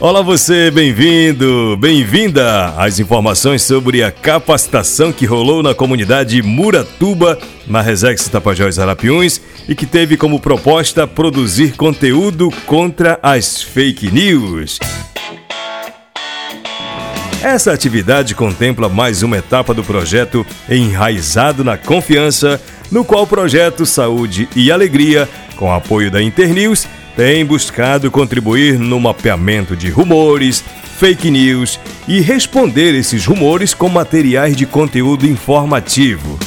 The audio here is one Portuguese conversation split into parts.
Olá você, bem-vindo, bem-vinda às informações sobre a capacitação que rolou na comunidade Muratuba, na Resex Tapajós Arapiuns, e que teve como proposta produzir conteúdo contra as fake news. Essa atividade contempla mais uma etapa do projeto Enraizado na Confiança, no qual o projeto Saúde e Alegria, com apoio da Internews, tem buscado contribuir no mapeamento de rumores, fake news e responder esses rumores com materiais de conteúdo informativo.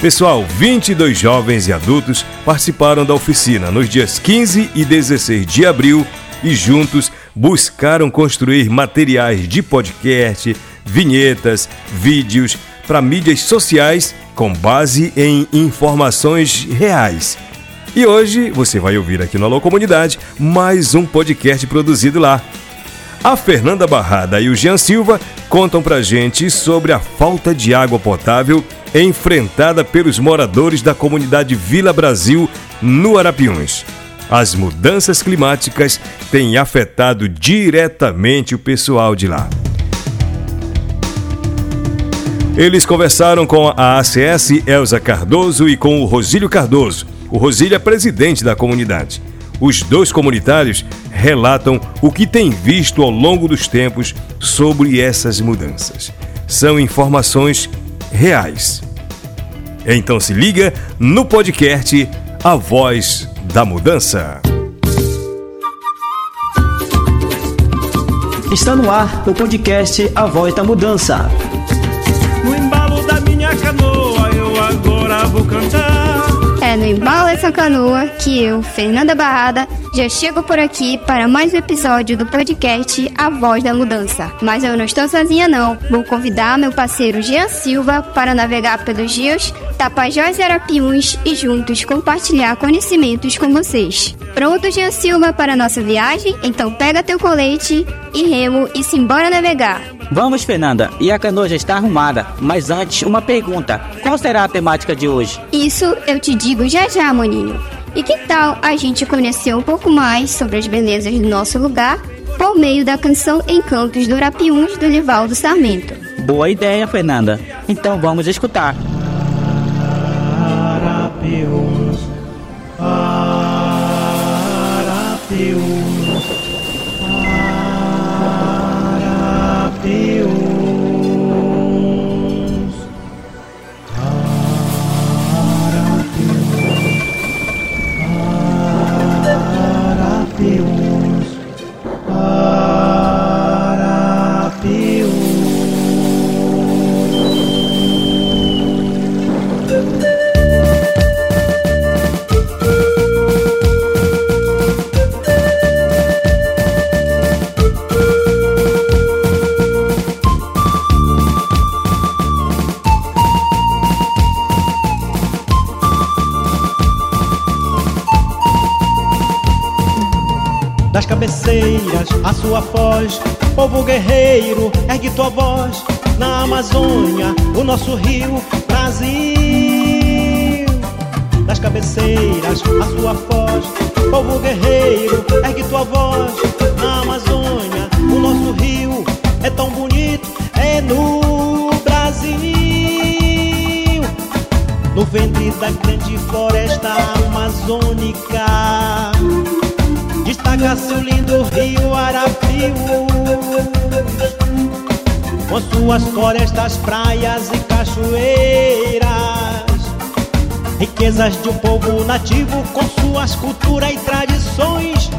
Pessoal, 22 jovens e adultos participaram da oficina nos dias 15 e 16 de abril e juntos buscaram construir materiais de podcast, vinhetas, vídeos para mídias sociais com base em informações reais e hoje você vai ouvir aqui na Alô Comunidade mais um podcast produzido lá. A Fernanda Barrada e o Jean Silva contam pra gente sobre a falta de água potável enfrentada pelos moradores da comunidade Vila Brasil, no Arapiuns. As mudanças climáticas têm afetado diretamente o pessoal de lá. Eles conversaram com a ACS Elza Cardoso e com o Rosílio Cardoso o Rosílio é presidente da comunidade. Os dois comunitários relatam o que têm visto ao longo dos tempos sobre essas mudanças. São informações reais. Então se liga no podcast A Voz da Mudança. Está no ar o podcast A Voz da Mudança. No embalo da minha canoa no embalo essa canoa que eu, Fernanda Barrada, já chego por aqui para mais um episódio do podcast A Voz da Mudança. Mas eu não estou sozinha não. Vou convidar meu parceiro Jean Silva para navegar pelos rios Tapajós e Arapiuns e juntos compartilhar conhecimentos com vocês. Pronto, Jean Silva, para a nossa viagem? Então pega teu colete e remo e simbora navegar. Vamos, Fernanda. E a canoa já está arrumada. Mas antes, uma pergunta. Qual será a temática de hoje? Isso eu te digo já já, maninho. E que tal a gente conhecer um pouco mais sobre as belezas do nosso lugar por meio da canção Encantos do Arapiuns do Livaldo Sarmento? Boa ideia, Fernanda. Então vamos escutar. 丢 Arapiuns. cabeceiras, a sua voz, povo guerreiro, ergue tua voz, na Amazônia, o nosso rio, Brasil. Das cabeceiras, a sua voz, povo guerreiro, ergue tua voz, na Amazônia, o nosso rio, é tão bonito, é no Brasil. No ventre da grande floresta amazônica Destaca seu lindo rio Arapiuns Com suas florestas, praias e cachoeiras. Riquezas de um povo nativo com suas culturas e tradições.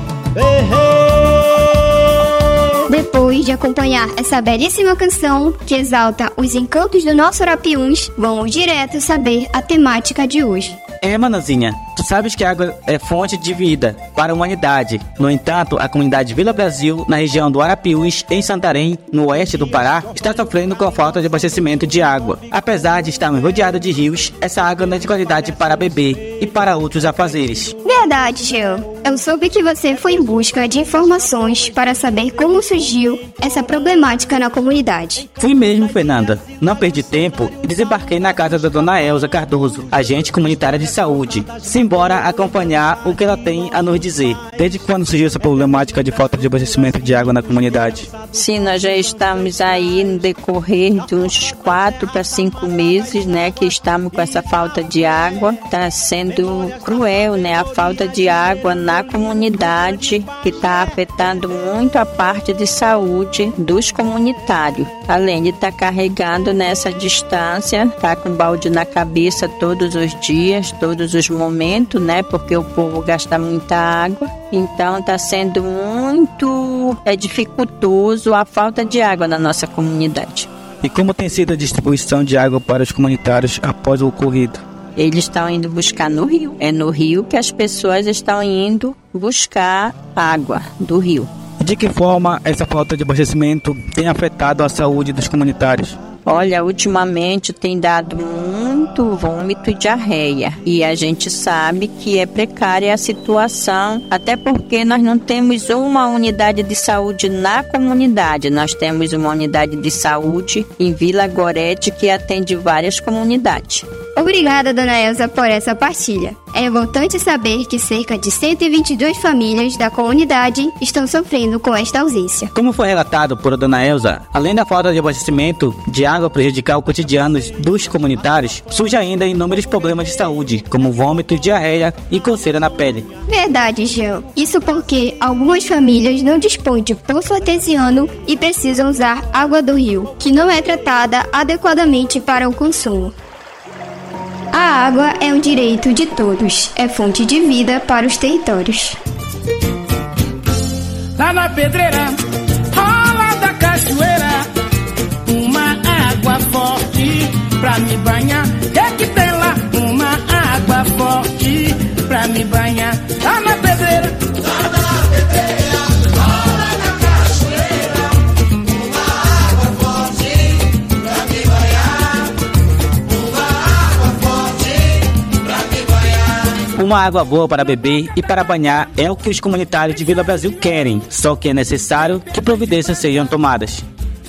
Depois de acompanhar essa belíssima canção que exalta os encantos do nosso Arapiuns, vamos direto saber a temática de hoje. É, manazinha, tu sabes que a água é fonte de vida para a humanidade. No entanto, a comunidade Vila Brasil, na região do Arapiuns, em Santarém, no oeste do Pará, está sofrendo com a falta de abastecimento de água. Apesar de estarmos rodeados de rios, essa água não é de qualidade para beber e para outros afazeres. Verdade, Jean. Eu soube que você foi em busca de informações para saber como surgiu essa problemática na comunidade. Fui mesmo, Fernanda. Não perdi tempo e desembarquei na casa da dona Elza Cardoso, agente comunitária de saúde. Sim, Simbora acompanhar o que ela tem a nos dizer. Desde quando surgiu essa problemática de falta de abastecimento de água na comunidade? Sim, nós já estamos aí no decorrer de uns quatro para cinco meses, né, que estamos com essa falta de água. Está sendo cruel, né, a falta de água na comunidade, que está afetando muito a parte de saúde dos comunitários. Além de estar tá carregando nessa distância, tá com balde na cabeça todos os dias, todos os momentos, né, porque o povo gasta muita água. Então está sendo muito é, dificultoso a falta de água na nossa comunidade. E como tem sido a distribuição de água para os comunitários após o ocorrido? Eles estão indo buscar no rio. É no rio que as pessoas estão indo buscar água do rio. De que forma essa falta de abastecimento tem afetado a saúde dos comunitários? Olha, ultimamente tem dado muito vômito e diarreia. E a gente sabe que é precária a situação, até porque nós não temos uma unidade de saúde na comunidade. Nós temos uma unidade de saúde em Vila Gorete que atende várias comunidades. Obrigada, dona Elza, por essa partilha. É revoltante saber que cerca de 122 famílias da comunidade estão sofrendo com esta ausência. Como foi relatado por dona Elza, além da falta de abastecimento de água prejudicar o cotidiano dos comunitários, surge ainda inúmeros problemas de saúde, como vômito, diarreia e coceira na pele. Verdade, Jean. Isso porque algumas famílias não dispõem de poço artesiano e precisam usar água do rio, que não é tratada adequadamente para o consumo. A água é um direito de todos, é fonte de vida para os territórios. Lá na pedreira, rola da cachoeira, uma água forte pra me banhar. É que tem lá uma água forte pra me banhar. Uma água boa para beber e para banhar é o que os comunitários de Vila Brasil querem, só que é necessário que providências sejam tomadas.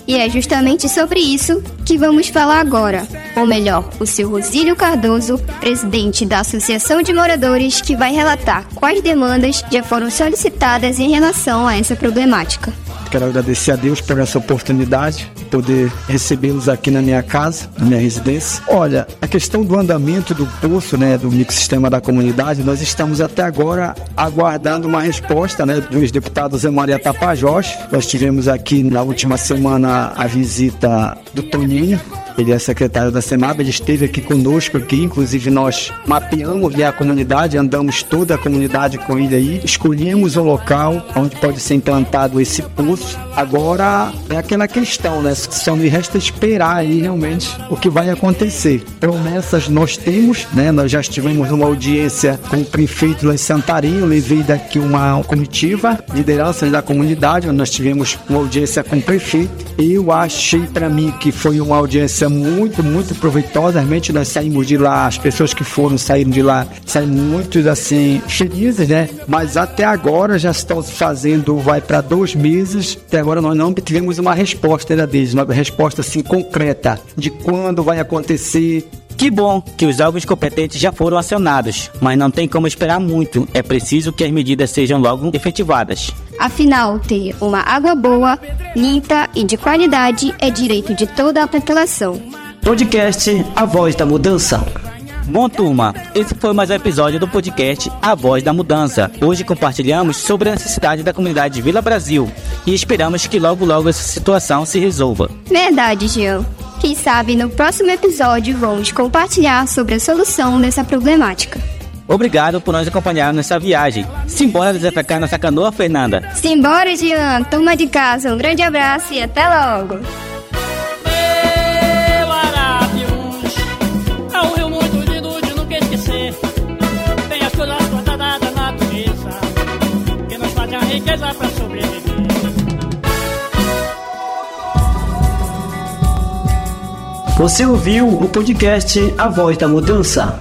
E é justamente sobre isso que vamos falar agora. Ou melhor, o seu Rosílio Cardoso, presidente da Associação de Moradores, que vai relatar quais demandas já foram solicitadas em relação a essa problemática. Quero agradecer a Deus por essa oportunidade de poder recebê-los aqui na minha casa, na minha residência. Olha, a questão do andamento do poço, né, do microsistema da comunidade, nós estamos até agora aguardando uma resposta, né, dos deputados Zé Maria Tapajós. Nós tivemos aqui na última semana a visita do Toninho, ele é secretário da SEMAB, ele esteve aqui conosco aqui, inclusive nós mapeamos a comunidade, andamos toda a comunidade com ele aí, escolhemos o local onde pode ser implantado esse poço. Agora é aquela questão, né? Só me resta esperar aí realmente o que vai acontecer. Promessas nós temos, né? Nós já estivemos numa audiência com o prefeito lá eu levei daqui uma comitiva, lideranças da comunidade, nós tivemos uma audiência com o prefeito. Eu achei para mim que foi uma audiência muito, muito proveitosa. Realmente nós saímos de lá, as pessoas que foram saíram de lá, saíram muito assim, felizes, né? Mas até agora já estão fazendo, vai para dois meses. Até agora nós não tivemos uma resposta ainda deles, uma resposta assim concreta de quando vai acontecer, que bom que os órgãos competentes já foram acionados, mas não tem como esperar muito. É preciso que as medidas sejam logo efetivadas. Afinal, ter uma água boa, limpa e de qualidade é direito de toda a população. Podcast A Voz da Mudança. Bom, turma, esse foi mais um episódio do podcast A Voz da Mudança. Hoje compartilhamos sobre a necessidade da comunidade de Vila Brasil e esperamos que logo logo essa situação se resolva. Verdade, Jean. Quem sabe no próximo episódio vamos compartilhar sobre a solução dessa problemática. Obrigado por nos acompanhar nessa viagem. Simbora desafiar nossa canoa, Fernanda. Simbora, Jean. Toma de casa. Um grande abraço e até logo. Meu Arapiuns Você ouviu o podcast A Voz da Mudança.